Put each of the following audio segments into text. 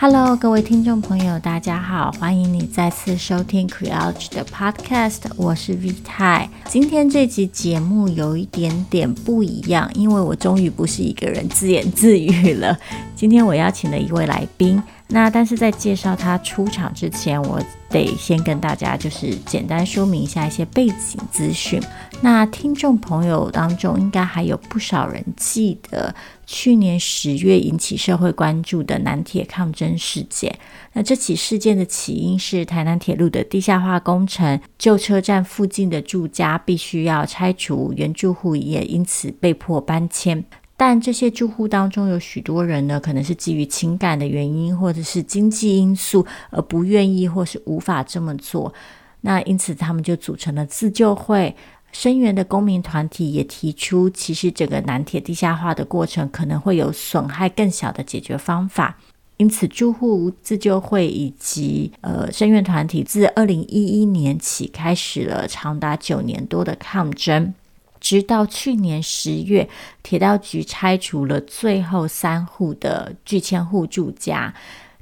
Hello，各位听众朋友，大家好，欢迎你再次收听 Creelge 的 Podcast，我是 V 太。今天这集节目有一点点不一样，因为我终于不是一个人自言自语了。今天我邀请了一位来宾。那但是在介绍他出场之前，我得先跟大家就是简单说明一下一些背景资讯。那听众朋友当中应该还有不少人记得去年十月引起社会关注的南铁抗争事件。那这起事件的起因是台南铁路的地下化工程，旧车站附近的住家必须要拆除，原住户也因此被迫搬迁。但这些住户当中有许多人呢，可能是基于情感的原因，或者是经济因素而不愿意或是无法这么做。那因此他们就组成了自救会。声援的公民团体也提出，其实整个南铁地下化的过程可能会有损害更小的解决方法。因此，住户自救会以及呃声援团体自二零一一年起开始了长达九年多的抗争。直到去年十月，铁道局拆除了最后三户的拒迁户住家，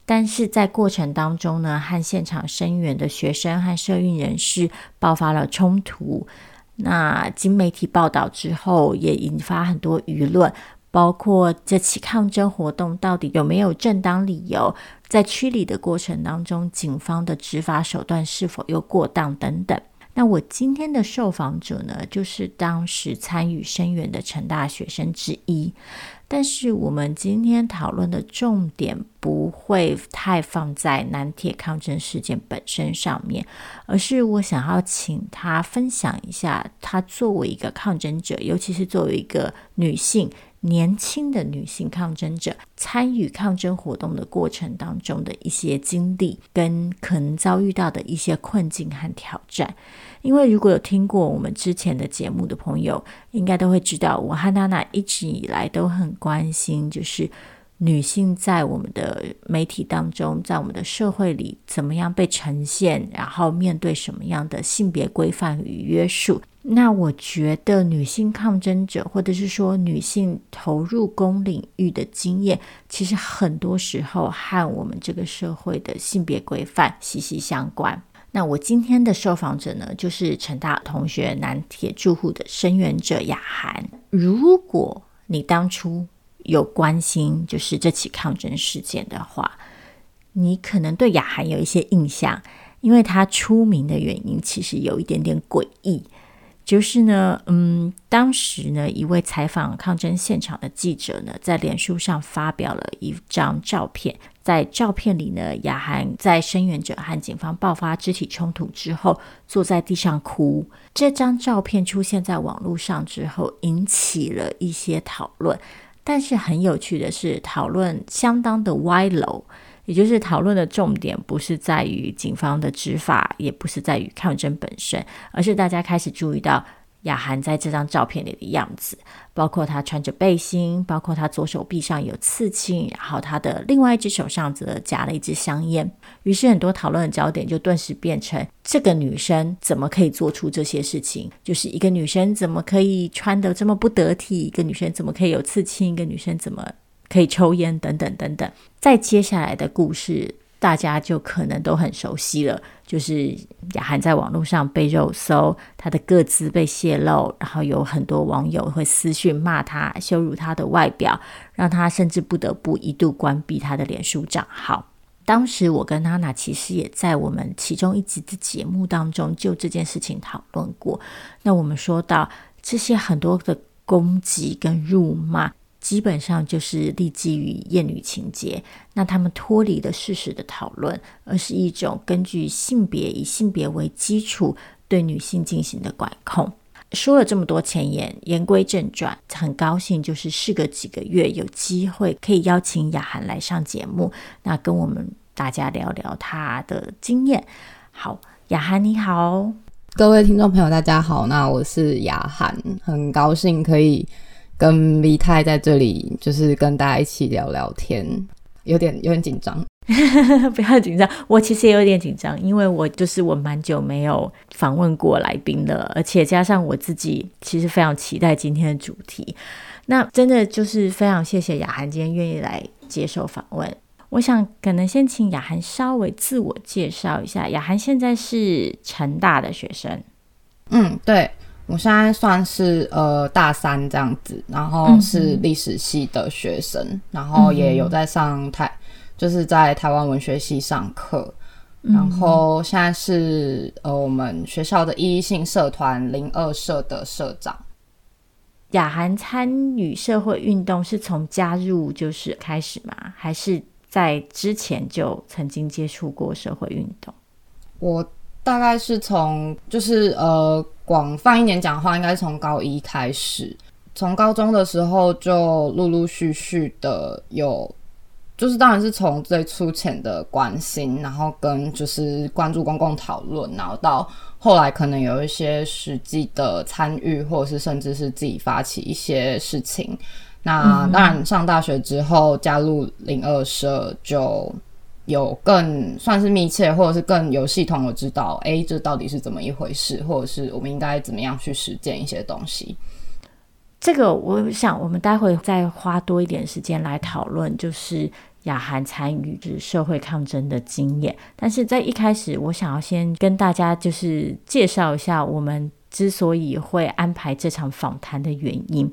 但是在过程当中呢，和现场声援的学生和社运人士爆发了冲突。那经媒体报道之后，也引发很多舆论，包括这起抗争活动到底有没有正当理由，在驱离的过程当中，警方的执法手段是否又过当等等。那我今天的受访者呢，就是当时参与声援的成大学生之一。但是我们今天讨论的重点不会太放在南铁抗争事件本身上面，而是我想要请他分享一下，他作为一个抗争者，尤其是作为一个女性。年轻的女性抗争者参与抗争活动的过程当中的一些经历，跟可能遭遇到的一些困境和挑战。因为如果有听过我们之前的节目的朋友，应该都会知道，我和娜娜一直以来都很关心，就是女性在我们的媒体当中，在我们的社会里怎么样被呈现，然后面对什么样的性别规范与约束。那我觉得女性抗争者，或者是说女性投入公领域的经验，其实很多时候和我们这个社会的性别规范息息相关。那我今天的受访者呢，就是成大同学南铁住户的声援者雅涵。如果你当初有关心就是这起抗争事件的话，你可能对雅涵有一些印象，因为他出名的原因其实有一点点诡异。就是呢，嗯，当时呢，一位采访抗争现场的记者呢，在脸书上发表了一张照片，在照片里呢，雅涵在声援者和警方爆发肢体冲突之后，坐在地上哭。这张照片出现在网络上之后，引起了一些讨论，但是很有趣的是，讨论相当的歪楼。也就是讨论的重点不是在于警方的执法，也不是在于抗争本身，而是大家开始注意到雅涵在这张照片里的样子，包括她穿着背心，包括她左手臂上有刺青，然后她的另外一只手上则夹了一支香烟。于是很多讨论的焦点就顿时变成这个女生怎么可以做出这些事情？就是一个女生怎么可以穿得这么不得体？一个女生怎么可以有刺青？一个女生怎么？可以抽烟等等等等，在接下来的故事，大家就可能都很熟悉了。就是雅涵在网络上被肉搜，她的个资被泄露，然后有很多网友会私讯骂她，羞辱她的外表，让她甚至不得不一度关闭她的脸书账号。当时我跟娜娜其实也在我们其中一集的节目当中就这件事情讨论过。那我们说到这些很多的攻击跟辱骂。基本上就是立基于厌女情结，那他们脱离了事实的讨论，而是一种根据性别以性别为基础对女性进行的管控。说了这么多前言，言归正传，很高兴就是事隔几个月有机会可以邀请雅涵来上节目，那跟我们大家聊聊她的经验。好，雅涵你好，各位听众朋友大家好，那我是雅涵，很高兴可以。跟 V 太在这里，就是跟大家一起聊聊天，有点有点紧张，不要紧张。我其实也有点紧张，因为我就是我蛮久没有访问过来宾了，而且加上我自己其实非常期待今天的主题。那真的就是非常谢谢雅涵今天愿意来接受访问。我想可能先请雅涵稍微自我介绍一下。雅涵现在是成大的学生，嗯，对，我现在算是呃大三这样子，然后是历史系的学生，嗯、然后也有在上台，就是在台湾文学系上课，嗯、然后现在是呃我们学校的一一性社团零二社的社长。雅涵参与社会运动是从加入就是开始吗？还是在之前就曾经接触过社会运动？我大概是从就是呃广泛一点讲话，应该是从高一开始，从高中的时候就陆陆续续的有。就是当然是从最粗浅的关心，然后跟就是关注公共讨论，然后到后来可能有一些实际的参与，或者是甚至是自己发起一些事情。那当然上大学之后加入零二社，就有更算是密切，或者是更有系统的知道，哎，这到底是怎么一回事，或者是我们应该怎么样去实践一些东西。这个我想，我们待会再花多一点时间来讨论，就是雅涵参与就是社会抗争的经验。但是在一开始，我想要先跟大家就是介绍一下我们之所以会安排这场访谈的原因。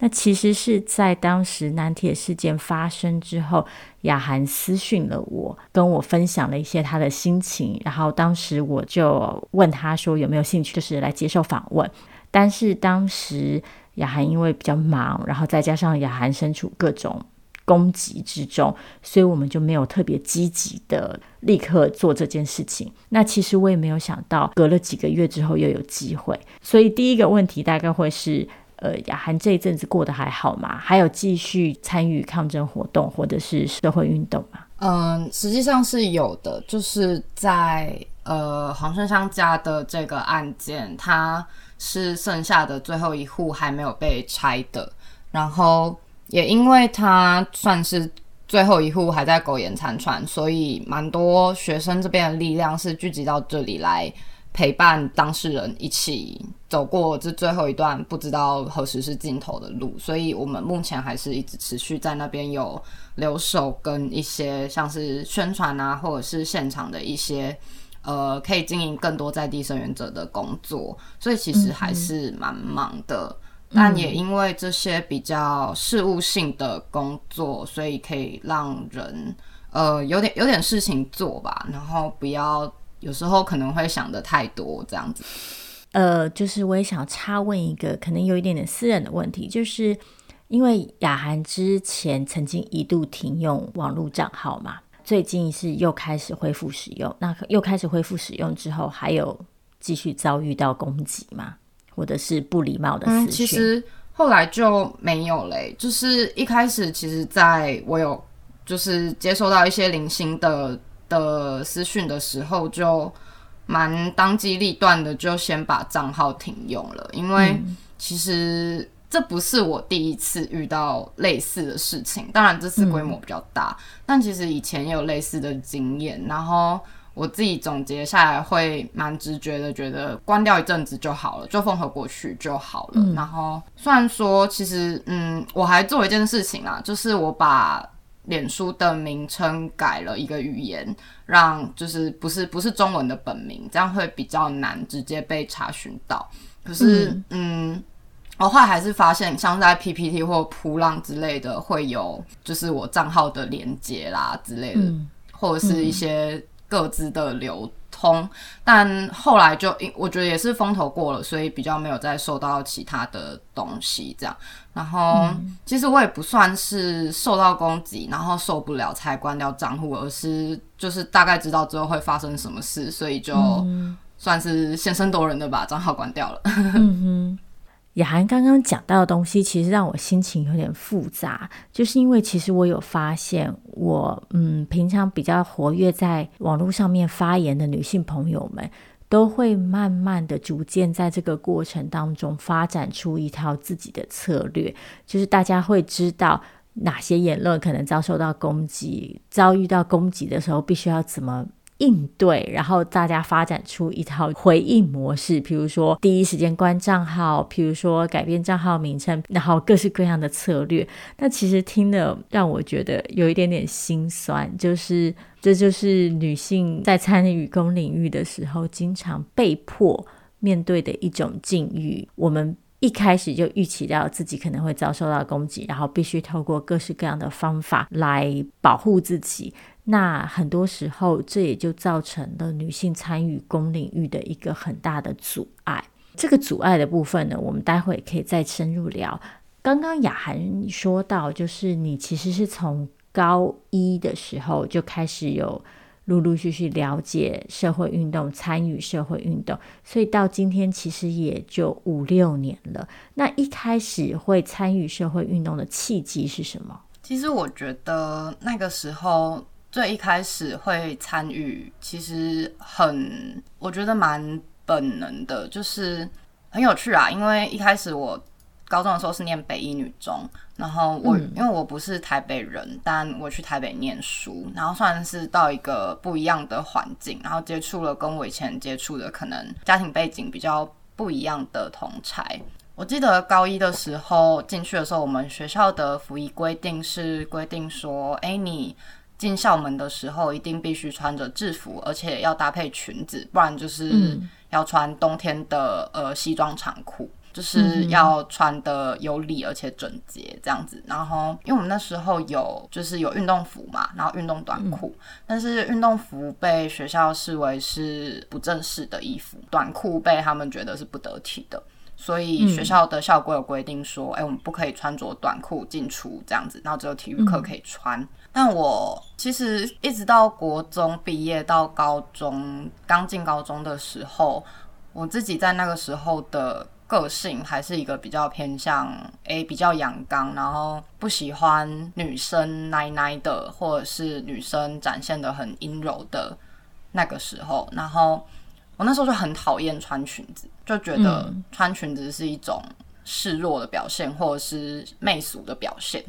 那其实是在当时南铁事件发生之后，雅涵私讯了我，跟我分享了一些他的心情。然后当时我就问他说有没有兴趣，就是来接受访问。但是当时。雅涵因为比较忙，然后再加上雅涵身处各种攻击之中，所以我们就没有特别积极的立刻做这件事情。那其实我也没有想到，隔了几个月之后又有机会。所以第一个问题大概会是：呃，雅涵这一阵子过得还好吗？还有继续参与抗争活动或者是社会运动吗？嗯，实际上是有的，就是在呃黄春香家的这个案件，他。是剩下的最后一户还没有被拆的，然后也因为他算是最后一户还在苟延残喘，所以蛮多学生这边的力量是聚集到这里来陪伴当事人一起走过这最后一段不知道何时是尽头的路，所以我们目前还是一直持续在那边有留守跟一些像是宣传啊，或者是现场的一些。呃，可以经营更多在地声援者的工作，所以其实还是蛮忙的。但也因为这些比较事务性的工作，所以可以让人呃有点有点事情做吧，然后不要有时候可能会想的太多这样子。呃，就是我也想插问一个可能有一点点私人的问题，就是因为雅涵之前曾经一度停用网络账号嘛。最近是又开始恢复使用，那又开始恢复使用之后，还有继续遭遇到攻击吗？或者是不礼貌的私讯？嗯，其实后来就没有嘞。就是一开始，其实在我有就是接收到一些零星的的私讯的时候，就蛮当机立断的，就先把账号停用了，因为其实。这不是我第一次遇到类似的事情，当然这次规模比较大，嗯、但其实以前也有类似的经验。然后我自己总结下来，会蛮直觉的，觉得关掉一阵子就好了，就缝合过去就好了。嗯、然后虽然说，其实嗯，我还做一件事情啊，就是我把脸书的名称改了一个语言，让就是不是不是中文的本名，这样会比较难直接被查询到。可是嗯。嗯我后来还是发现，像在 PPT 或铺浪之类的，会有就是我账号的连接啦之类的，嗯、或者是一些各自的流但后来就，我觉得也是风头过了，所以比较没有再受到其他的东西这样。然后，嗯、其实我也不算是受到攻击，然后受不了才关掉账户，而是就是大概知道之后会发生什么事，所以就算是先声夺人的把账号关掉了。嗯雅涵刚刚讲到的东西，其实让我心情有点复杂，就是因为其实我有发现我，嗯，平常比较活跃在网络上面发言的女性朋友们，都会慢慢的、逐渐在这个过程当中发展出一套自己的策略，就是大家会知道哪些言论可能遭受到攻击，遭遇到攻击的时候，必须要怎么应对，然后大家发展出一套回应模式，比如说第一时间关账号，比如说改变账号名称，然后各式各样的策略。那其实听了让我觉得有一点点心酸，就是这就是女性在参与公领域的时候，经常被迫面对的一种境遇。我们一开始就预期到自己可能会遭受到攻击，然后必须透过各式各样的方法来保护自己。那很多时候，这也就造成了女性参与公领域的一个很大的阻碍。这个阻碍的部分呢，我们待会可以再深入聊。刚刚雅涵说到，就是你其实是从高一的时候就开始有陆陆续续了解社会运动，参与社会运动，所以到今天其实也就五六年了。那一开始会参与社会运动的契机是什么？其实我觉得那个时候。最一开始会参与，其实很，我觉得蛮本能的，就是很有趣啊。因为一开始我高中的时候是念北一女中，然后我、嗯、因为我不是台北人，但我去台北念书，然后算是到一个不一样的环境，然后接触了跟我以前接触的可能家庭背景比较不一样的同侪。我记得高一的时候进去的时候，我们学校的服役规定是规定说，哎，你。进校门的时候，一定必须穿着制服，而且要搭配裙子，不然就是要穿冬天的呃西装长裤，就是要穿的有礼而且整洁这样子。然后，因为我们那时候有就是有运动服嘛，然后运动短裤，但是运动服被学校视为是不正式的衣服，短裤被他们觉得是不得体的，所以学校的校规有规定说，哎，我们不可以穿着短裤进出这样子，然后只有体育课可以穿。但我其实一直到国中毕业到高中，刚进高中的时候，我自己在那个时候的个性还是一个比较偏向诶、欸、比较阳刚，然后不喜欢女生奶奶的，或者是女生展现的很阴柔的那个时候。然后我那时候就很讨厌穿裙子，就觉得穿裙子是一种示弱的表现，或者是媚俗的表现。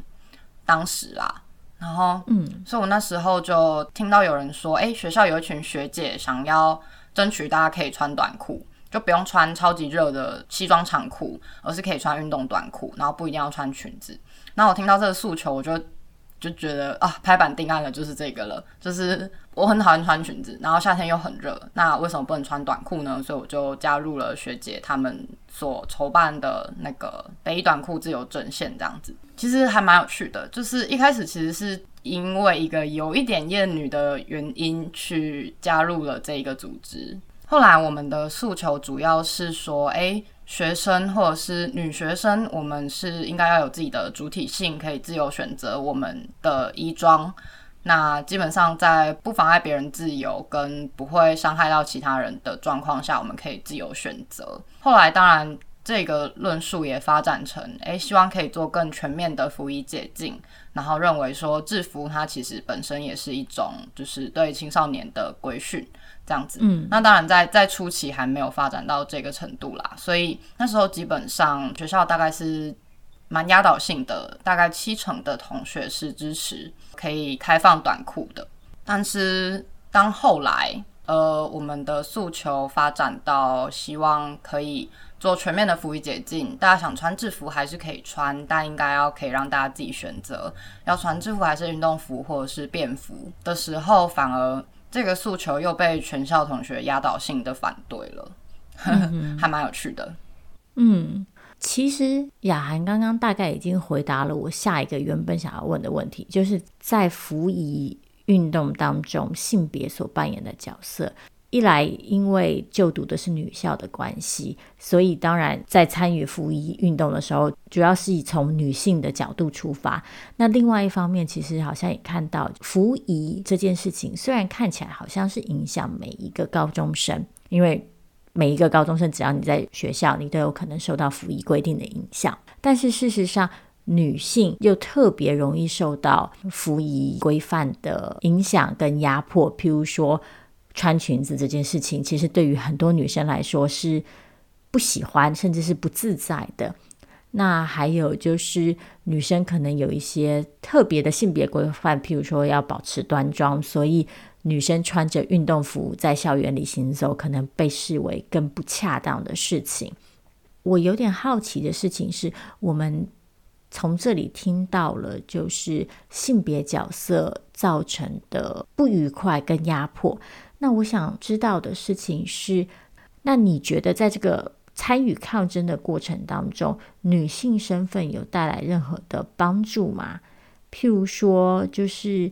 当时啦。然后，嗯，所以我那时候就听到有人说，哎，学校有一群学姐想要争取大家可以穿短裤，就不用穿超级热的西装长裤，而是可以穿运动短裤，然后不一定要穿裙子。那我听到这个诉求，我就就觉得啊，拍板定案了，就是这个了，就是。我很讨厌穿裙子，然后夏天又很热，那为什么不能穿短裤呢？所以我就加入了学姐他们所筹办的那个北短裤自由阵线这样子。其实还蛮有趣的，就是一开始其实是因为一个有一点厌女的原因去加入了这一个组织。后来我们的诉求主要是说，哎，学生或者是女学生，我们是应该要有自己的主体性，可以自由选择我们的衣装。那基本上在不妨碍别人自由跟不会伤害到其他人的状况下，我们可以自由选择。后来当然这个论述也发展成，诶，希望可以做更全面的服仪解禁，然后认为说制服它其实本身也是一种就是对青少年的规训这样子。嗯，那当然在在初期还没有发展到这个程度啦，所以那时候基本上学校大概是。蛮压倒性的，大概七成的同学是支持可以开放短裤的。但是当后来，呃，我们的诉求发展到希望可以做全面的服役解禁，大家想穿制服还是可以穿，但应该要可以让大家自己选择要穿制服还是运动服或者是便服的时候，反而这个诉求又被全校同学压倒性的反对了，嗯、还蛮有趣的，嗯。其实雅涵刚刚大概已经回答了我下一个原本想要问的问题，就是在服仪运动当中性别所扮演的角色。一来因为就读的是女校的关系，所以当然在参与服役运动的时候，主要是以从女性的角度出发。那另外一方面，其实好像也看到服役这件事情，虽然看起来好像是影响每一个高中生，因为。每一个高中生，只要你在学校，你都有可能受到服役规定的影响。但是事实上，女性又特别容易受到服仪规范的影响跟压迫。譬如说，穿裙子这件事情，其实对于很多女生来说是不喜欢，甚至是不自在的。那还有就是，女生可能有一些特别的性别规范，譬如说要保持端庄，所以女生穿着运动服在校园里行走，可能被视为更不恰当的事情。我有点好奇的事情是，我们从这里听到了，就是性别角色造成的不愉快跟压迫。那我想知道的事情是，那你觉得在这个参与抗争的过程当中，女性身份有带来任何的帮助吗？譬如说，就是。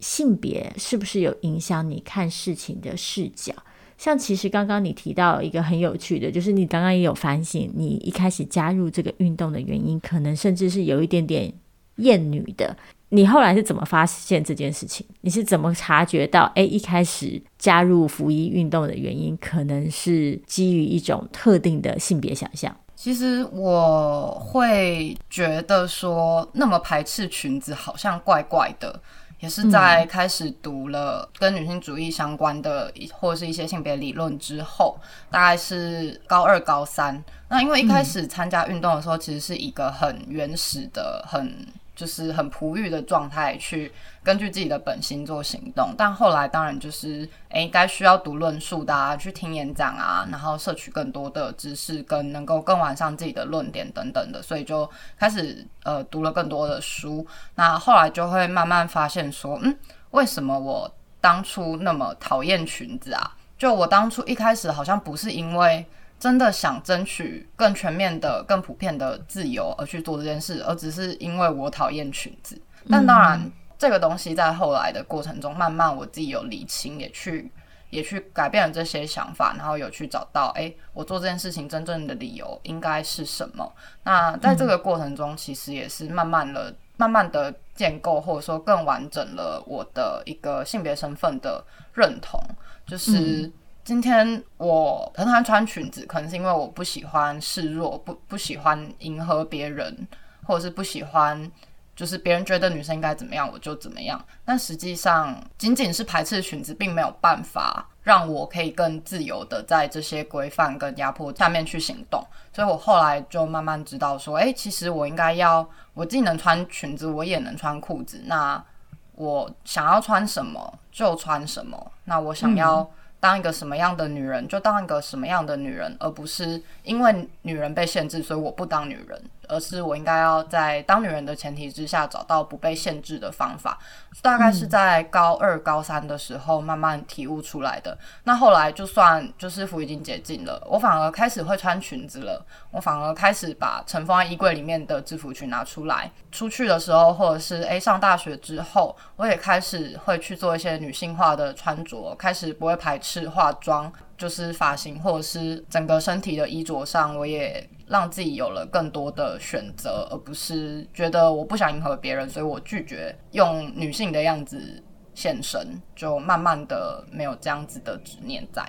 性别是不是有影响你看事情的视角？像其实刚刚你提到一个很有趣的，就是你刚刚也有反省，你一开始加入这个运动的原因，可能甚至是有一点点厌女的。你后来是怎么发现这件事情？你是怎么察觉到？诶，一开始加入服役运动的原因，可能是基于一种特定的性别想象。其实我会觉得说，那么排斥裙子，好像怪怪的。也是在开始读了跟女性主义相关的，或者是一些性别理论之后，大概是高二、高三。那因为一开始参加运动的时候，其实是一个很原始的、很。就是很璞玉的状态，去根据自己的本心做行动。但后来当然就是，诶，该需要读论述的啊，去听演讲啊，然后摄取更多的知识，跟能够更完善自己的论点等等的，所以就开始呃读了更多的书。那后来就会慢慢发现说，嗯，为什么我当初那么讨厌裙子啊？就我当初一开始好像不是因为。真的想争取更全面的、更普遍的自由而去做这件事，而只是因为我讨厌裙子。但当然，这个东西在后来的过程中，慢慢我自己有理清，也去也去改变了这些想法，然后有去找到，哎，我做这件事情真正的理由应该是什么？那在这个过程中，其实也是慢慢的、慢慢的建构，或者说更完整了我的一个性别身份的认同，就是。今天我很喜穿裙子，可能是因为我不喜欢示弱，不不喜欢迎合别人，或者是不喜欢，就是别人觉得女生应该怎么样，我就怎么样。但实际上，仅仅是排斥裙子，并没有办法让我可以更自由的在这些规范跟压迫下面去行动。所以我后来就慢慢知道说，哎，其实我应该要，我既能穿裙子，我也能穿裤子。那我想要穿什么就穿什么。那我想要。当一个什么样的女人，就当一个什么样的女人，而不是因为女人被限制，所以我不当女人。而是我应该要在当女人的前提之下，找到不被限制的方法。大概是在高二、高三的时候慢慢体悟出来的。那后来就算就是服已经解禁了，我反而开始会穿裙子了。我反而开始把尘封在衣柜里面的制服裙拿出来，出去的时候，或者是诶、上大学之后，我也开始会去做一些女性化的穿着，开始不会排斥化妆。就是发型或者是整个身体的衣着上，我也 让自己有了更多的选择，而不是觉得我不想迎合别人，所以我拒绝用女性的样子现身，就慢慢的没有这样子的执念在。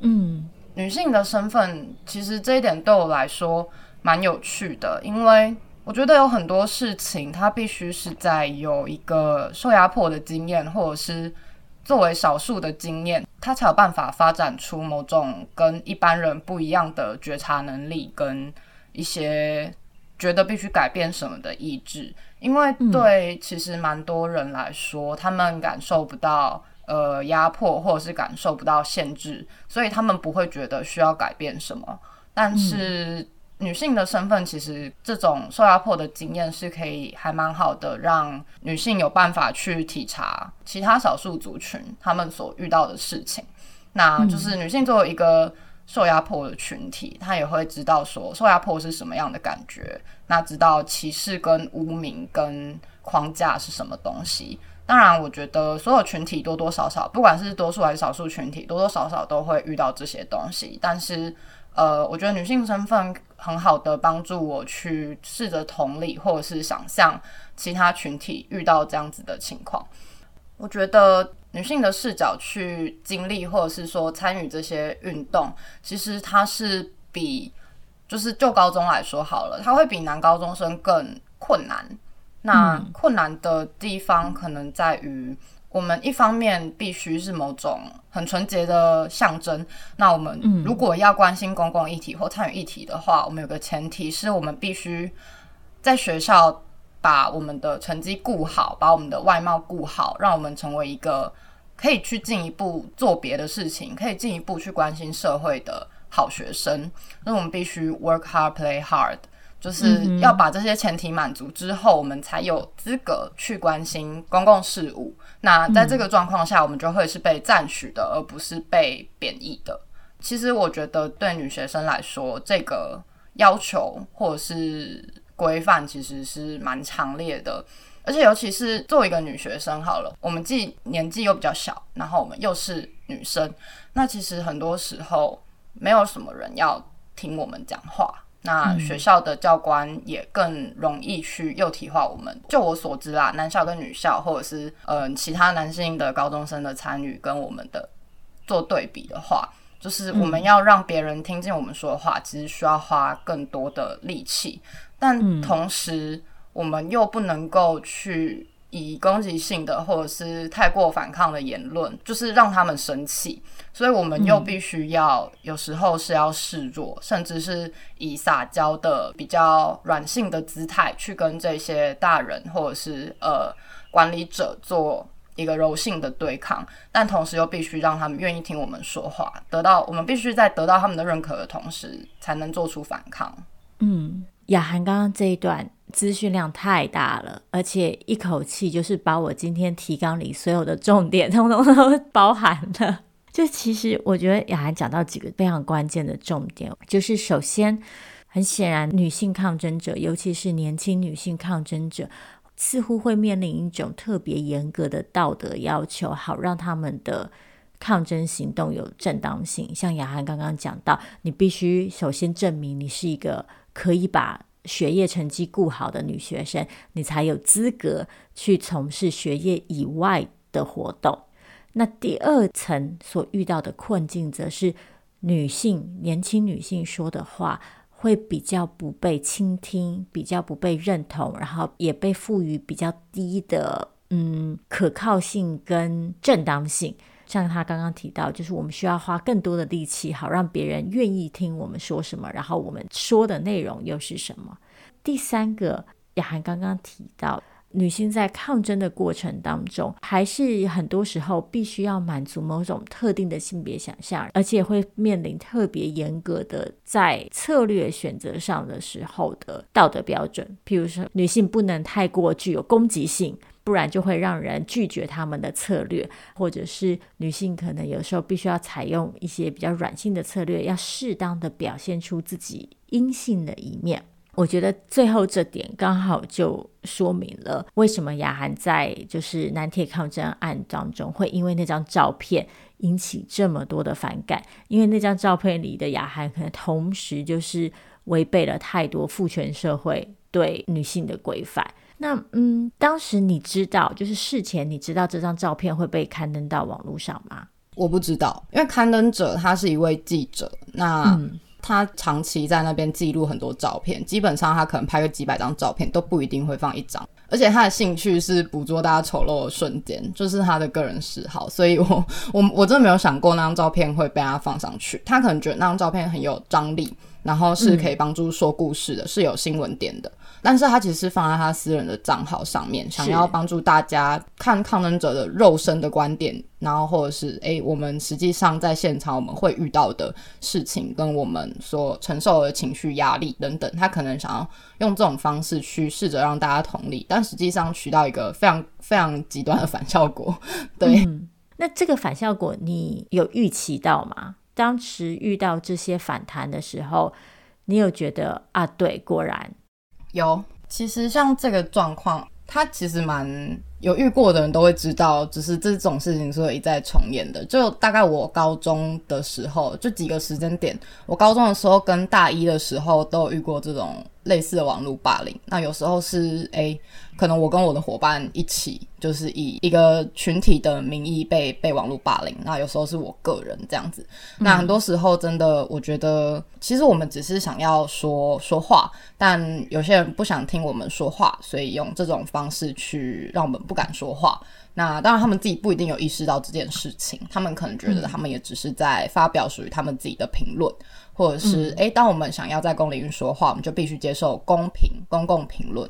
嗯，女性的身份其实这一点对我来说蛮有趣的，因为我觉得有很多事情它必须是在有一个受压迫的经验，或者是。作为少数的经验，他才有办法发展出某种跟一般人不一样的觉察能力，跟一些觉得必须改变什么的意志。因为对其实蛮多人来说，他们感受不到呃压迫，或者是感受不到限制，所以他们不会觉得需要改变什么。但是，女性的身份，其实这种受压迫的经验是可以还蛮好的，让女性有办法去体察其他少数族群他们所遇到的事情。那就是女性作为一个受压迫的群体，她也会知道说受压迫是什么样的感觉，那知道歧视跟污名跟框架是什么东西。当然，我觉得所有群体多多少少，不管是多数还是少数群体，多多少少都会遇到这些东西，但是。呃，我觉得女性身份很好的帮助我去试着同理，或者是想象其他群体遇到这样子的情况。我觉得女性的视角去经历，或者是说参与这些运动，其实它是比就是就高中来说好了，它会比男高中生更困难。那困难的地方可能在于。我们一方面必须是某种很纯洁的象征，那我们如果要关心公共议题或参与议题的话，我们有个前提是我们必须在学校把我们的成绩顾好，把我们的外貌顾好，让我们成为一个可以去进一步做别的事情，可以进一步去关心社会的好学生。那我们必须 work hard, play hard，就是要把这些前提满足之后，我们才有资格去关心公共事务。那在这个状况下，我们就会是被赞许的，而不是被贬义的。其实我觉得对女学生来说，这个要求或者是规范其实是蛮强烈的。而且尤其是作为一个女学生，好了，我们既年纪又比较小，然后我们又是女生，那其实很多时候没有什么人要听我们讲话。那学校的教官也更容易去幼体化我们。就我所知啦，男校跟女校，或者是呃其他男性的高中生的参与跟我们的做对比的话，就是我们要让别人听见我们说的话，其实需要花更多的力气。但同时，我们又不能够去以攻击性的或者是太过反抗的言论，就是让他们生气。所以我们又必须要有时候是要示弱，甚至是以撒娇的比较软性的姿态去跟这些大人或者是呃管理者做一个柔性的对抗，但同时又必须让他们愿意听我们说话，得到我们必须在得到他们的认可的同时，才能做出反抗。嗯，雅涵刚刚这一段资讯量太大了，而且一口气就是把我今天提纲里所有的重点通通都包含了。就其实，我觉得雅涵讲到几个非常关键的重点，就是首先，很显然，女性抗争者，尤其是年轻女性抗争者，似乎会面临一种特别严格的道德要求，好让他们的抗争行动有正当性。像雅涵刚刚讲到，你必须首先证明你是一个可以把学业成绩顾好的女学生，你才有资格去从事学业以外的活动。那第二层所遇到的困境，则是女性、年轻女性说的话会比较不被倾听，比较不被认同，然后也被赋予比较低的嗯可靠性跟正当性。像他刚刚提到，就是我们需要花更多的力气，好让别人愿意听我们说什么，然后我们说的内容又是什么。第三个，雅涵刚刚提到。女性在抗争的过程当中，还是很多时候必须要满足某种特定的性别想象，而且会面临特别严格的在策略选择上的时候的道德标准。譬如说，女性不能太过具有攻击性，不然就会让人拒绝他们的策略；或者是女性可能有时候必须要采用一些比较软性的策略，要适当的表现出自己阴性的一面。我觉得最后这点刚好就说明了为什么雅涵在就是南铁抗争案当中会因为那张照片引起这么多的反感，因为那张照片里的雅涵可能同时就是违背了太多父权社会对女性的规范。那嗯，当时你知道，就是事前你知道这张照片会被刊登到网络上吗？我不知道，因为刊登者他是一位记者，那。嗯他长期在那边记录很多照片，基本上他可能拍个几百张照片都不一定会放一张，而且他的兴趣是捕捉大家丑陋的瞬间，就是他的个人嗜好，所以我我我真的没有想过那张照片会被他放上去，他可能觉得那张照片很有张力，然后是可以帮助说故事的，嗯、是有新闻点的。但是他其实是放在他私人的账号上面，想要帮助大家看抗争者的肉身的观点，然后或者是诶，我们实际上在现场我们会遇到的事情，跟我们所承受的情绪压力等等，他可能想要用这种方式去试着让大家同理，但实际上取到一个非常非常极端的反效果。对，嗯，那这个反效果你有预期到吗？当时遇到这些反弹的时候，你有觉得啊，对，果然。有，其实像这个状况，他其实蛮有遇过的人都会知道，只是这种事情是会一再重演的。就大概我高中的时候，就几个时间点，我高中的时候跟大一的时候都有遇过这种。类似的网络霸凌，那有时候是诶、可能我跟我的伙伴一起，就是以一个群体的名义被被网络霸凌。那有时候是我个人这样子。那很多时候真的，我觉得其实我们只是想要说说话，但有些人不想听我们说话，所以用这种方式去让我们不敢说话。那当然，他们自己不一定有意识到这件事情，他们可能觉得他们也只是在发表属于他们自己的评论。或者是诶、欸，当我们想要在公领域说话，我们就必须接受公平、公共评论。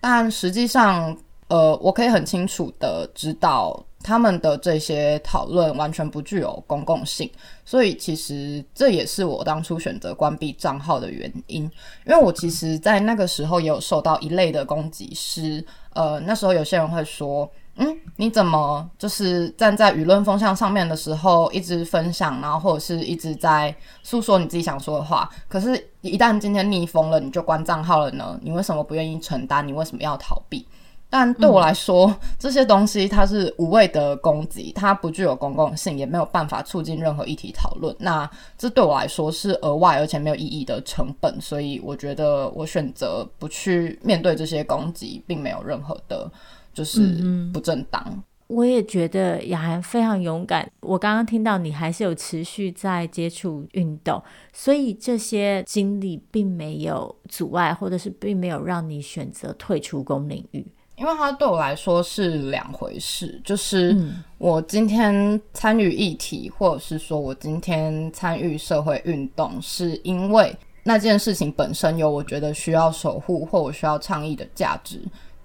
但实际上，呃，我可以很清楚的知道，他们的这些讨论完全不具有公共性，所以其实这也是我当初选择关闭账号的原因。因为我其实，在那个时候也有受到一类的攻击，是呃，那时候有些人会说，嗯，你怎么就是站在舆论风向上面的时候，一直分享，然后或者是一直在诉说你自己想说的话，可是，一旦今天逆风了，你就关账号了呢？你为什么不愿意承担？你为什么要逃避？但对我来说，嗯、这些东西它是无谓的攻击，它不具有公共性，也没有办法促进任何议题讨论。那这对我来说是额外而且没有意义的成本，所以我觉得我选择不去面对这些攻击，并没有任何的，就是不正当。嗯、我也觉得雅涵非常勇敢。我刚刚听到你还是有持续在接触运动，所以这些经历并没有阻碍，或者是并没有让你选择退出公领域。因为它对我来说是两回事，就是我今天参与议题，或者是说我今天参与社会运动，是因为那件事情本身有我觉得需要守护或我需要倡议的价值。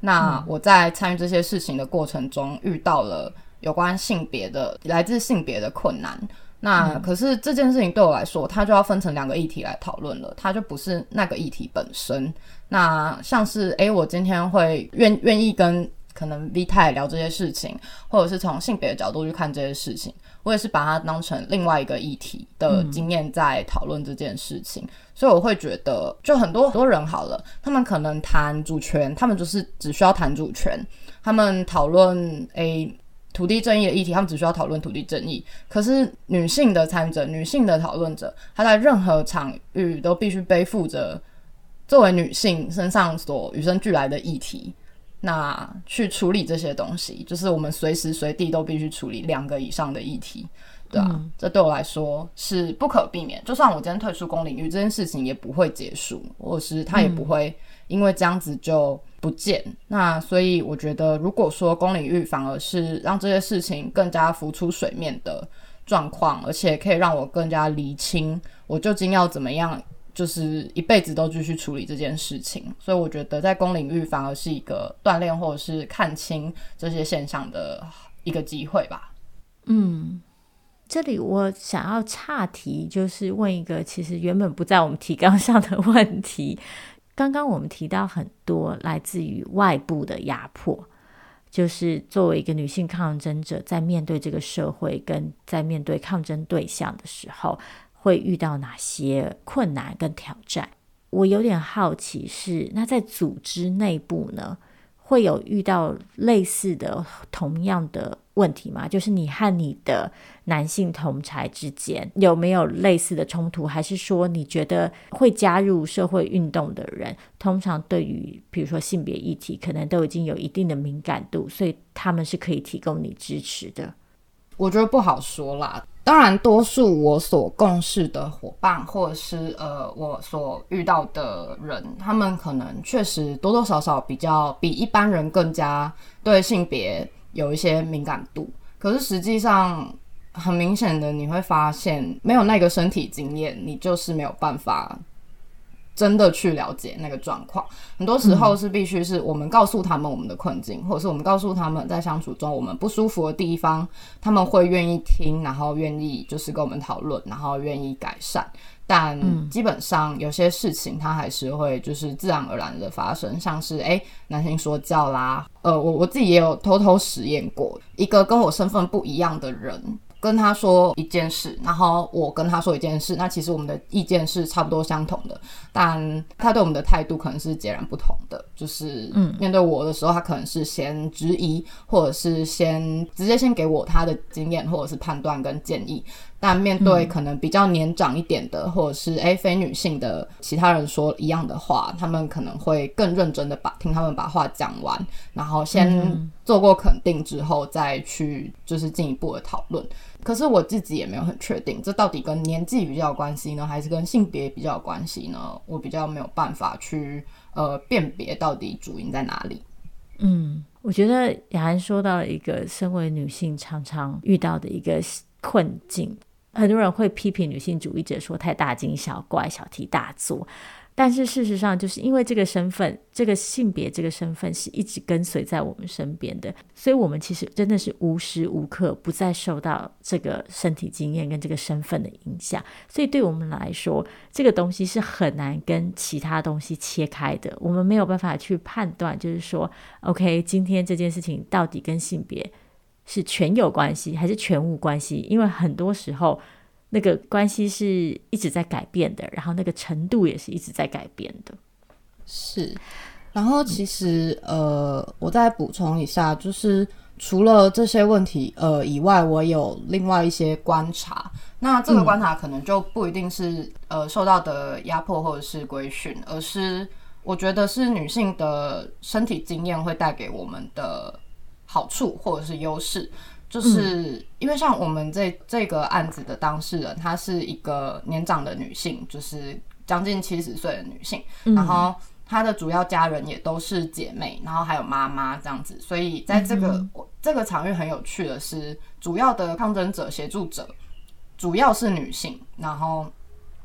那我在参与这些事情的过程中，遇到了有关性别的、来自性别的困难。那可是这件事情对我来说，它就要分成两个议题来讨论了，它就不是那个议题本身。那像是诶，我今天会愿愿意跟可能 V 太聊这些事情，或者是从性别的角度去看这些事情，我也是把它当成另外一个议题的经验在讨论这件事情。嗯、所以我会觉得，就很多很多人好了，他们可能谈主权，他们就是只需要谈主权，他们讨论诶。土地正义的议题，他们只需要讨论土地正义。可是女性的参与者、女性的讨论者，她在任何场域都必须背负着作为女性身上所与生俱来的议题，那去处理这些东西，就是我们随时随地都必须处理两个以上的议题，对啊，嗯、这对我来说是不可避免。就算我今天退出公领域，这件事情也不会结束，或是它也不会因为这样子就。不见，那所以我觉得，如果说公领域反而是让这些事情更加浮出水面的状况，而且可以让我更加厘清我究竟要怎么样，就是一辈子都继续处理这件事情。所以我觉得在公领域反而是一个锻炼或者是看清这些现象的一个机会吧。嗯，这里我想要岔题，就是问一个其实原本不在我们提纲上的问题。刚刚我们提到很多来自于外部的压迫，就是作为一个女性抗争者，在面对这个社会跟在面对抗争对象的时候，会遇到哪些困难跟挑战？我有点好奇是，那在组织内部呢，会有遇到类似的同样的问题吗？就是你和你的男性同侪之间有没有类似的冲突？还是说你觉得会加入社会运动的人，通常对于比如说性别议题，可能都已经有一定的敏感度，所以他们是可以提供你支持的？我觉得不好说啦。当然，多数我所共事的伙伴，或者是呃我所遇到的人，他们可能确实多多少少比较比一般人更加对性别。有一些敏感度，可是实际上很明显的，你会发现没有那个身体经验，你就是没有办法真的去了解那个状况。很多时候是必须是我们告诉他们我们的困境，嗯、或者是我们告诉他们在相处中我们不舒服的地方，他们会愿意听，然后愿意就是跟我们讨论，然后愿意改善。但基本上有些事情它还是会就是自然而然的发生，像是诶，男性说教啦，呃，我我自己也有偷偷实验过，一个跟我身份不一样的人。跟他说一件事，然后我跟他说一件事，那其实我们的意见是差不多相同的，但他对我们的态度可能是截然不同的。就是，嗯，面对我的时候，他可能是先质疑，或者是先直接先给我他的经验，或者是判断跟建议。但面对可能比较年长一点的，或者是诶非女性的其他人说一样的话，他们可能会更认真的把听他们把话讲完，然后先做过肯定之后，再去就是进一步的讨论。可是我自己也没有很确定，这到底跟年纪比较有关系呢，还是跟性别比较有关系呢？我比较没有办法去呃辨别到底主因在哪里。嗯，我觉得雅涵说到了一个身为女性常常遇到的一个困境，很多人会批评女性主义者说太大惊小怪、小题大做。但是事实上，就是因为这个身份、这个性别、这个身份是一直跟随在我们身边的，所以我们其实真的是无时无刻不再受到这个身体经验跟这个身份的影响。所以对我们来说，这个东西是很难跟其他东西切开的。我们没有办法去判断，就是说，OK，今天这件事情到底跟性别是全有关系还是全无关系？因为很多时候。那个关系是一直在改变的，然后那个程度也是一直在改变的。是，然后其实、嗯、呃，我再补充一下，就是除了这些问题呃以外，我有另外一些观察。那这个观察可能就不一定是、嗯、呃受到的压迫或者是规训，而是我觉得是女性的身体经验会带给我们的好处或者是优势。就是因为像我们这这个案子的当事人，她是一个年长的女性，就是将近七十岁的女性，然后她的主要家人也都是姐妹，然后还有妈妈这样子，所以在这个、嗯、这个场域很有趣的是，主要的抗争者、协助者主要是女性，然后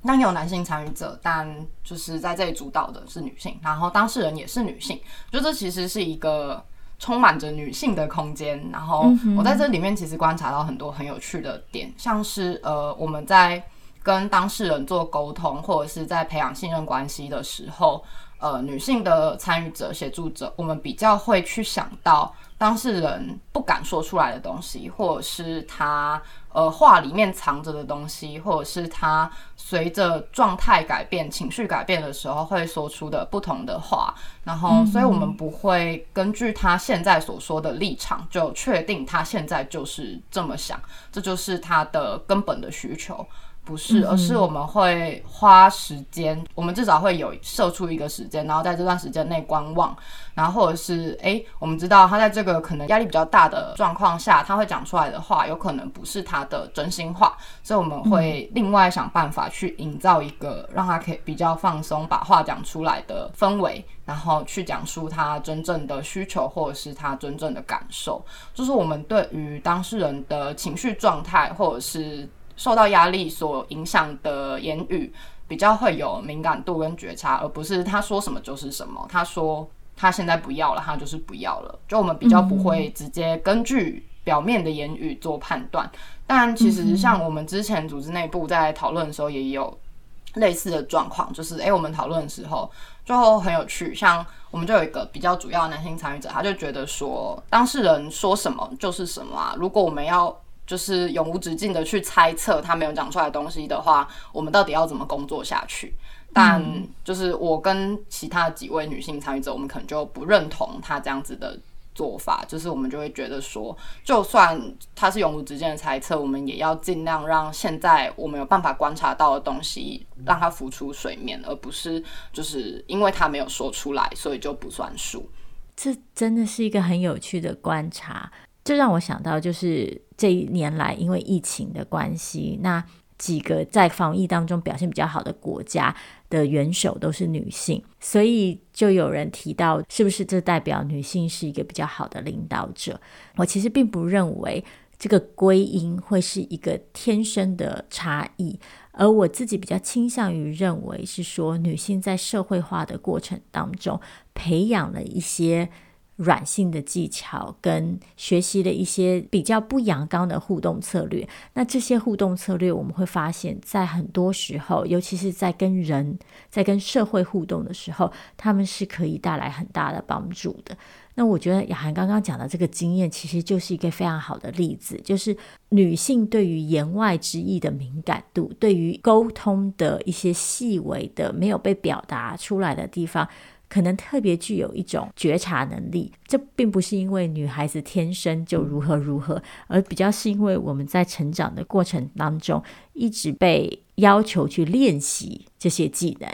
当然有男性参与者，但就是在这里主导的是女性，然后当事人也是女性，就这其实是一个。充满着女性的空间，然后我在这里面其实观察到很多很有趣的点，像是呃我们在跟当事人做沟通，或者是在培养信任关系的时候，呃女性的参与者、协助者，我们比较会去想到当事人不敢说出来的东西，或者是他。呃，话里面藏着的东西，或者是他随着状态改变、情绪改变的时候会说出的不同的话，然后，所以我们不会根据他现在所说的立场就确定他现在就是这么想，这就是他的根本的需求。不是，而是我们会花时间，我们至少会有设出一个时间，然后在这段时间内观望，然后或者是诶，我们知道他在这个可能压力比较大的状况下，他会讲出来的话有可能不是他的真心话，所以我们会另外想办法去营造一个让他可以比较放松，把话讲出来的氛围，然后去讲述他真正的需求或者是他真正的感受，就是我们对于当事人的情绪状态或者是。受到压力所影响的言语比较会有敏感度跟觉察，而不是他说什么就是什么。他说他现在不要了，他就是不要了。就我们比较不会直接根据表面的言语做判断。但其实像我们之前组织内部在讨论的时候，也有类似的状况，就是诶，我们讨论的时候就很有趣。像我们就有一个比较主要的男性参与者，他就觉得说当事人说什么就是什么啊。如果我们要就是永无止境的去猜测他没有讲出来的东西的话，我们到底要怎么工作下去？但就是我跟其他几位女性参与者，我们可能就不认同他这样子的做法。就是我们就会觉得说，就算他是永无止境的猜测，我们也要尽量让现在我们有办法观察到的东西让它浮出水面，而不是就是因为他没有说出来，所以就不算数。这真的是一个很有趣的观察。这让我想到，就是这一年来因为疫情的关系，那几个在防疫当中表现比较好的国家的元首都是女性，所以就有人提到，是不是这代表女性是一个比较好的领导者？我其实并不认为这个归因会是一个天生的差异，而我自己比较倾向于认为是说，女性在社会化的过程当中培养了一些。软性的技巧跟学习的一些比较不阳刚的互动策略，那这些互动策略，我们会发现，在很多时候，尤其是在跟人、在跟社会互动的时候，他们是可以带来很大的帮助的。那我觉得雅涵刚刚讲的这个经验，其实就是一个非常好的例子，就是女性对于言外之意的敏感度，对于沟通的一些细微的没有被表达出来的地方。可能特别具有一种觉察能力，这并不是因为女孩子天生就如何如何，而比较是因为我们在成长的过程当中一直被要求去练习这些技能。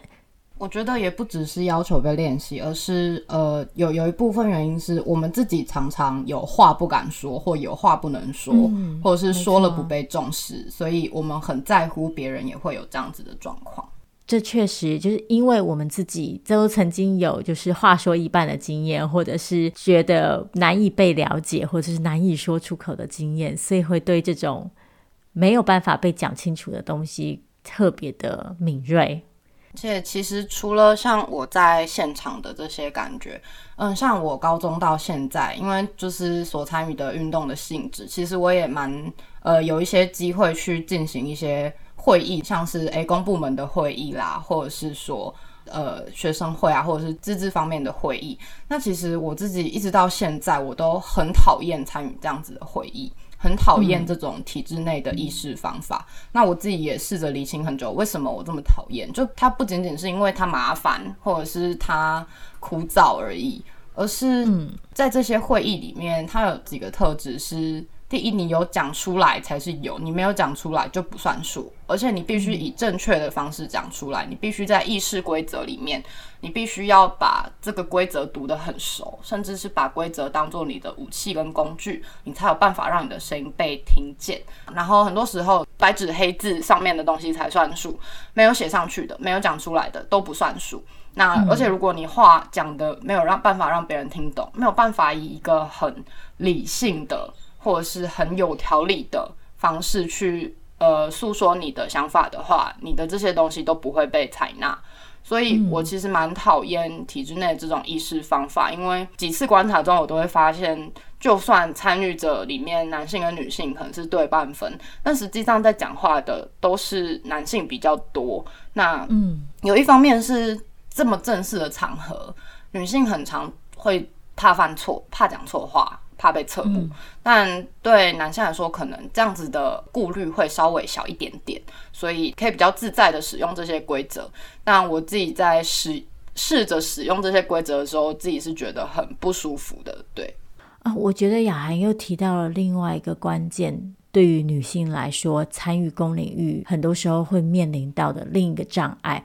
我觉得也不只是要求被练习，而是呃有有一部分原因是我们自己常常有话不敢说，或有话不能说，嗯、或者是说了不被重视，所以我们很在乎别人也会有这样子的状况。这确实就是因为我们自己都曾经有就是话说一半的经验，或者是觉得难以被了解，或者是难以说出口的经验，所以会对这种没有办法被讲清楚的东西特别的敏锐。而且其实除了像我在现场的这些感觉，嗯，像我高中到现在，因为就是所参与的运动的性质，其实我也蛮呃有一些机会去进行一些会议，像是诶公部门的会议啦，或者是说呃学生会啊，或者是自治方面的会议。那其实我自己一直到现在，我都很讨厌参与这样子的会议。很讨厌这种体制内的议事方法。嗯、那我自己也试着理清很久，为什么我这么讨厌？就它不仅仅是因为它麻烦，或者是它枯燥而已，而是在这些会议里面，它有几个特质是。第一，你有讲出来才是有，你没有讲出来就不算数。而且你必须以正确的方式讲出来，你必须在议事规则里面，你必须要把这个规则读得很熟，甚至是把规则当做你的武器跟工具，你才有办法让你的声音被听见。然后很多时候，白纸黑字上面的东西才算数，没有写上去的，没有讲出来的都不算数。那而且如果你话讲的没有让办法让别人听懂，没有办法以一个很理性的。或者是很有条理的方式去呃诉说你的想法的话，你的这些东西都不会被采纳。所以我其实蛮讨厌体制内这种议事方法，因为几次观察中，我都会发现，就算参与者里面男性跟女性可能是对半分，但实际上在讲话的都是男性比较多。那嗯，有一方面是这么正式的场合，女性很常会怕犯错，怕讲错话。怕被侧目，嗯、但对男性来说，可能这样子的顾虑会稍微小一点点，所以可以比较自在的使用这些规则。但我自己在使试着使用这些规则的时候，自己是觉得很不舒服的。对啊，我觉得雅涵又提到了另外一个关键，对于女性来说，参与公领域很多时候会面临到的另一个障碍，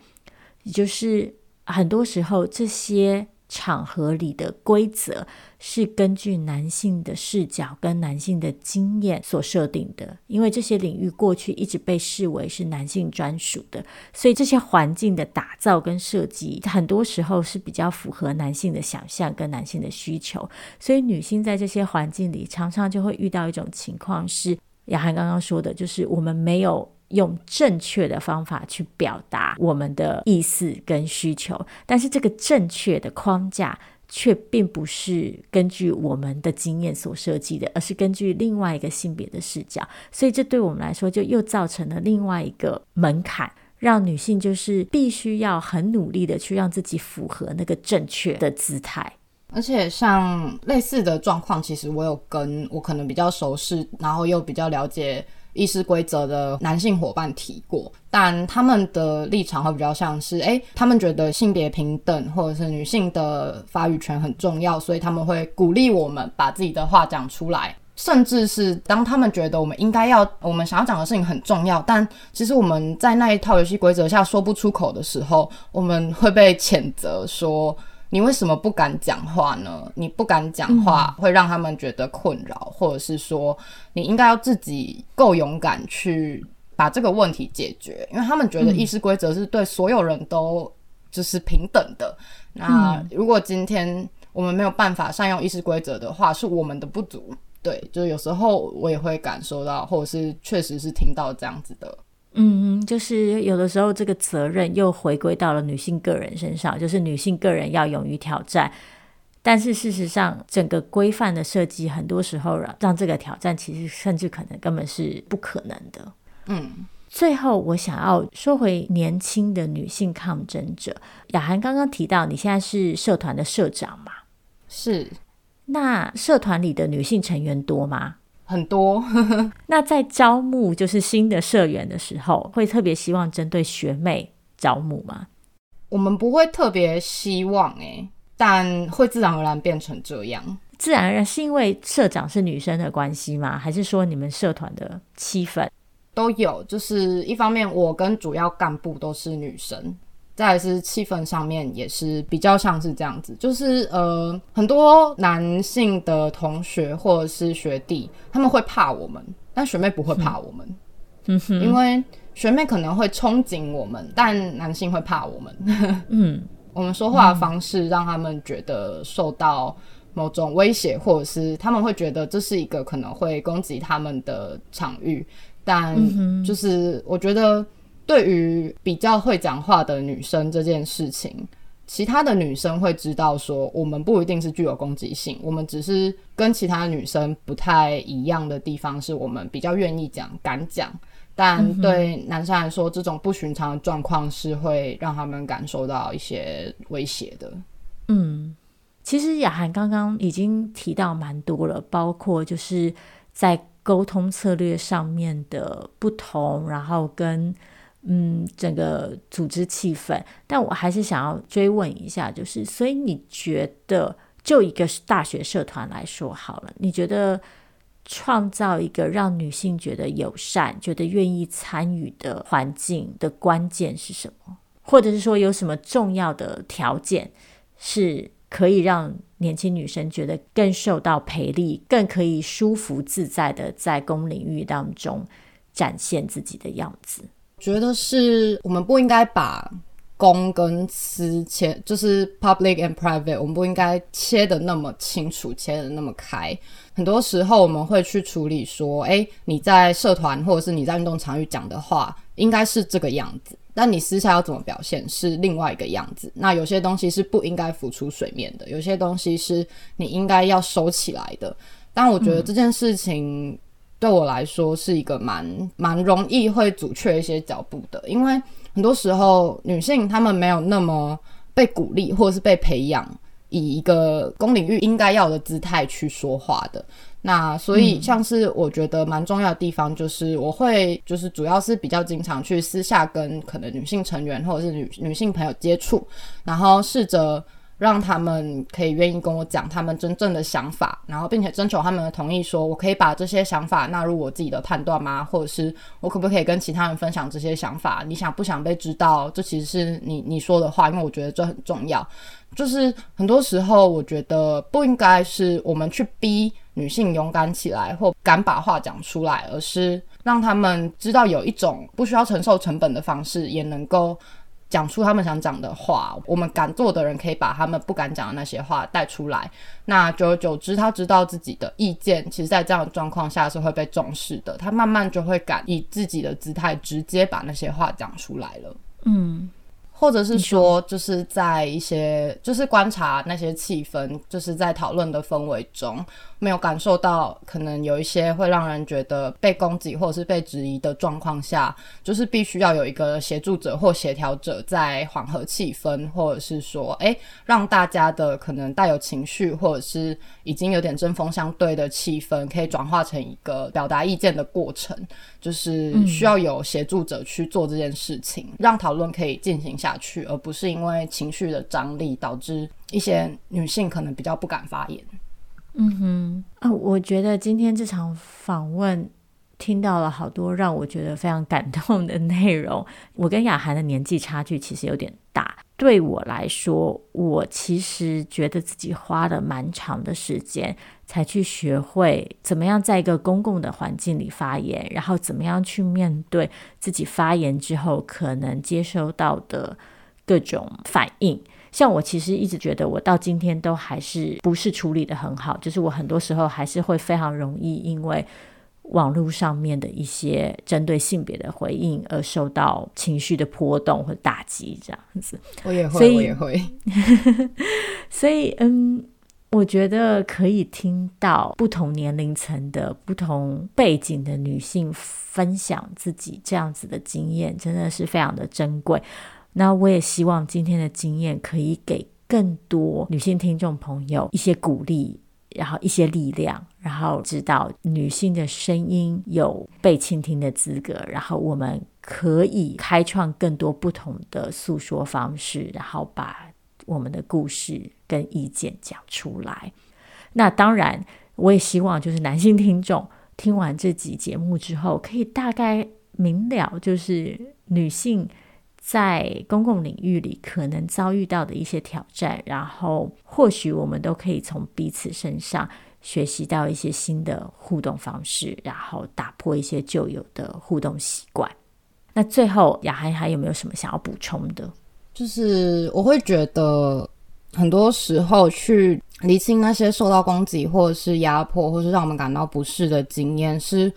也就是很多时候这些。场合里的规则是根据男性的视角跟男性的经验所设定的，因为这些领域过去一直被视为是男性专属的，所以这些环境的打造跟设计，很多时候是比较符合男性的想象跟男性的需求，所以女性在这些环境里常常就会遇到一种情况是，雅涵刚刚说的，就是我们没有。用正确的方法去表达我们的意思跟需求，但是这个正确的框架却并不是根据我们的经验所设计的，而是根据另外一个性别的视角。所以这对我们来说，就又造成了另外一个门槛，让女性就是必须要很努力的去让自己符合那个正确的姿态。而且像类似的状况，其实我有跟我可能比较熟悉，然后又比较了解。议事规则的男性伙伴提过，但他们的立场会比较像是，诶，他们觉得性别平等或者是女性的发育权很重要，所以他们会鼓励我们把自己的话讲出来，甚至是当他们觉得我们应该要，我们想要讲的事情很重要，但其实我们在那一套游戏规则下说不出口的时候，我们会被谴责说。你为什么不敢讲话呢？你不敢讲话会让他们觉得困扰，嗯、或者是说你应该要自己够勇敢去把这个问题解决，因为他们觉得议事规则是对所有人都就是平等的。嗯、那如果今天我们没有办法善用议事规则的话，是我们的不足。对，就有时候我也会感受到，或者是确实是听到这样子的。嗯，就是有的时候这个责任又回归到了女性个人身上，就是女性个人要勇于挑战。但是事实上，整个规范的设计很多时候让让这个挑战其实甚至可能根本是不可能的。嗯，最后我想要说回年轻的女性抗争者，雅涵刚刚提到你现在是社团的社长嘛？是。那社团里的女性成员多吗？很多，那在招募就是新的社员的时候，会特别希望针对学妹招募吗？我们不会特别希望诶，但会自然而然变成这样。自然而然是因为社长是女生的关系吗？还是说你们社团的气氛都有？就是一方面，我跟主要干部都是女生。再来是气氛上面也是比较像是这样子，就是呃很多男性的同学或者是学弟，他们会怕我们，但学妹不会怕我们，嗯哼，因为学妹可能会憧憬我们，但男性会怕我们，嗯，我们说话的方式让他们觉得受到某种威胁，或者是他们会觉得这是一个可能会攻击他们的场域，但就是我觉得，对于比较会讲话的女生这件事情，其他的女生会知道说，我们不一定是具有攻击性，我们只是跟其他女生不太一样的地方，是我们比较愿意讲、敢讲。但对男生来说，这种不寻常的状况是会让他们感受到一些威胁的。嗯，其实雅涵刚刚已经提到蛮多了，包括就是在。沟通策略上面的不同，然后跟嗯整个组织气氛，但我还是想要追问一下，就是所以你觉得就一个大学社团来说好了，你觉得创造一个让女性觉得友善、觉得愿意参与的环境的关键是什么？或者是说有什么重要的条件是？可以让年轻女生觉得更受到培力，更可以舒服自在的在公领域当中展现自己的样子。觉得是我们不应该把公跟私切，就是 public and private，我们不应该切得那么清楚，切得那么开。很多时候我们会去处理说，诶，你在社团或者是你在运动场域讲的话，应该是这个样子。但你私下要怎么表现是另外一个样子。那有些东西是不应该浮出水面的，有些东西是你应该要收起来的。但我觉得这件事情对我来说是一个蛮蛮容易会阻却一些脚步的，因为很多时候女性她们没有那么被鼓励或者是被培养以一个公领域应该要的姿态去说话的。那所以，像是我觉得蛮重要的地方，就是我会就是主要是比较经常去私下跟可能女性成员或者是女女性朋友接触，然后试着让他们可以愿意跟我讲他们真正的想法，然后并且征求他们的同意，说我可以把这些想法纳入我自己的判断吗？或者是我可不可以跟其他人分享这些想法？你想不想被知道？这其实是你你说的话，因为我觉得这很重要。就是很多时候，我觉得不应该是我们去逼。女性勇敢起来，或敢把话讲出来，而是让他们知道有一种不需要承受成本的方式，也能够讲出他们想讲的话。我们敢做的人，可以把他们不敢讲的那些话带出来。那久而久之，他知道自己的意见，其实在这样的状况下是会被重视的。他慢慢就会敢以自己的姿态，直接把那些话讲出来了。嗯。或者是说，就是在一些，就是观察那些气氛，就是在讨论的氛围中，没有感受到可能有一些会让人觉得被攻击或者是被质疑的状况下，就是必须要有一个协助者或协调者在缓和气氛，或者是说，诶，让大家的可能带有情绪或者是已经有点针锋相对的气氛，可以转化成一个表达意见的过程，就是需要有协助者去做这件事情，嗯、让讨论可以进行下去，而不是因为情绪的张力导致一些女性可能比较不敢发言。嗯哼啊，我觉得今天这场访问听到了好多让我觉得非常感动的内容。我跟雅涵的年纪差距其实有点大，对我来说，我其实觉得自己花了蛮长的时间才去学会怎么样在一个公共的环境里发言，然后怎么样去面对自己发言之后可能接收到的各种反应。像我其实一直觉得，我到今天都还是不是处理得很好，就是我很多时候还是会非常容易因为网络上面的一些针对性别的回应而受到情绪的波动或打击，这样子。我也会，我也会。所以，嗯，我觉得可以听到不同年龄层的不同背景的女性分享自己这样子的经验，真的是非常的珍贵。那我也希望今天的经验可以给更多女性听众朋友一些鼓励，然后一些力量，然后知道女性的声音有被倾听的资格，然后我们可以开创更多不同的诉说方式，然后把我们的故事跟意见讲出来。那当然，我也希望就是男性听众听完这集节目之后，可以大概明了，就是女性。在公共领域里可能遭遇到的一些挑战，然后或许我们都可以从彼此身上学习到一些新的互动方式，然后打破一些旧有的互动习惯。那最后，雅涵还有没有什么想要补充的？就是我会觉得，很多时候去厘清那些受到攻击或者是压迫，或是让我们感到不适的经验是。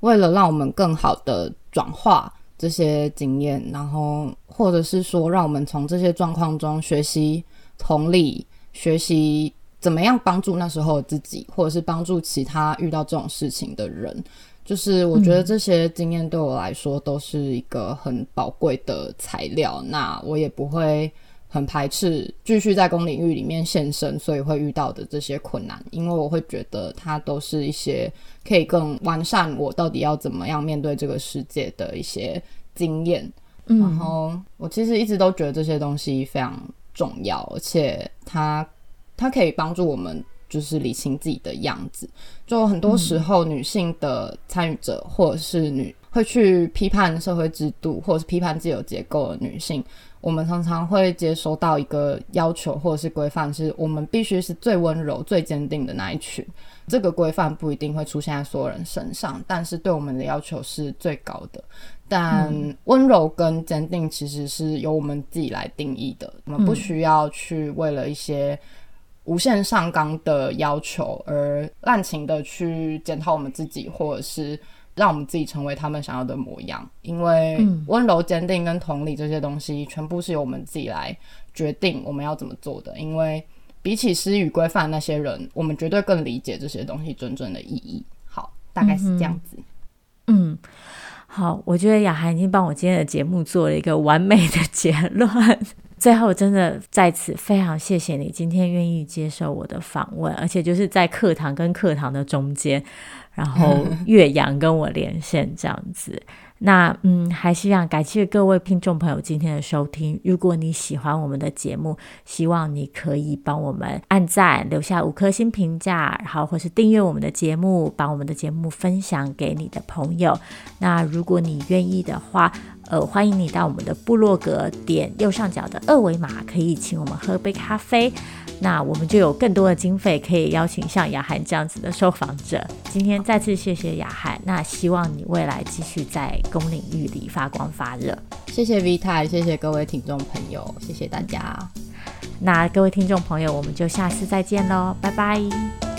为了让我们更好的转化这些经验，然后或者是说，让我们从这些状况中学习同理，学习怎么样帮助那时候自己，或者是帮助其他遇到这种事情的人。就是我觉得这些经验对我来说都是一个很宝贵的材料，那我也不会很排斥继续在公领域里面现身，所以会遇到的这些困难，因为我会觉得它都是一些可以更完善我到底要怎么样面对这个世界的一些经验。嗯，然后我其实一直都觉得这些东西非常重要，而且它它可以帮助我们。就是理清自己的样子，就很多时候女性的参与者，或者是女会去批判社会制度，或者是批判自由结构的女性，我们常常会接收到一个要求或者是规范，是我们必须是最温柔、最坚定的那一群。这个规范不一定会出现在所有人身上，但是对我们的要求是最高的。但温柔跟坚定其实是由我们自己来定义的，我们不需要去为了一些。无限上纲的要求，而滥情的去检讨我们自己，或者是让我们自己成为他们想要的模样。因为温柔、坚定跟同理这些东西，全部是由我们自己来决定我们要怎么做的。因为比起施与规范那些人，我们绝对更理解这些东西真正的意义。好，大概是这样子。嗯，好，我觉得雅涵已经帮我今天的节目做了一个完美的结论。最后，真的在此非常谢谢你今天愿意接受我的访问，而且就是在课堂跟课堂的中间，然后 岳阳跟我连线这样子。那嗯，还是想感谢各位听众朋友今天的收听。如果你喜欢我们的节目，希望你可以帮我们按赞、留下五颗星评价，然后或是订阅我们的节目，把我们的节目分享给你的朋友。那如果你愿意的话，呃，欢迎你到我们的部落格，点右上角的二维码，可以请我们喝杯咖啡。那我们就有更多的经费，可以邀请像雅涵这样子的受访者。今天再次谢谢雅涵，那希望你未来继续在公领域里发光发热。谢谢 V 太，谢谢各位听众朋友，谢谢大家。那各位听众朋友，我们就下次再见喽，拜拜。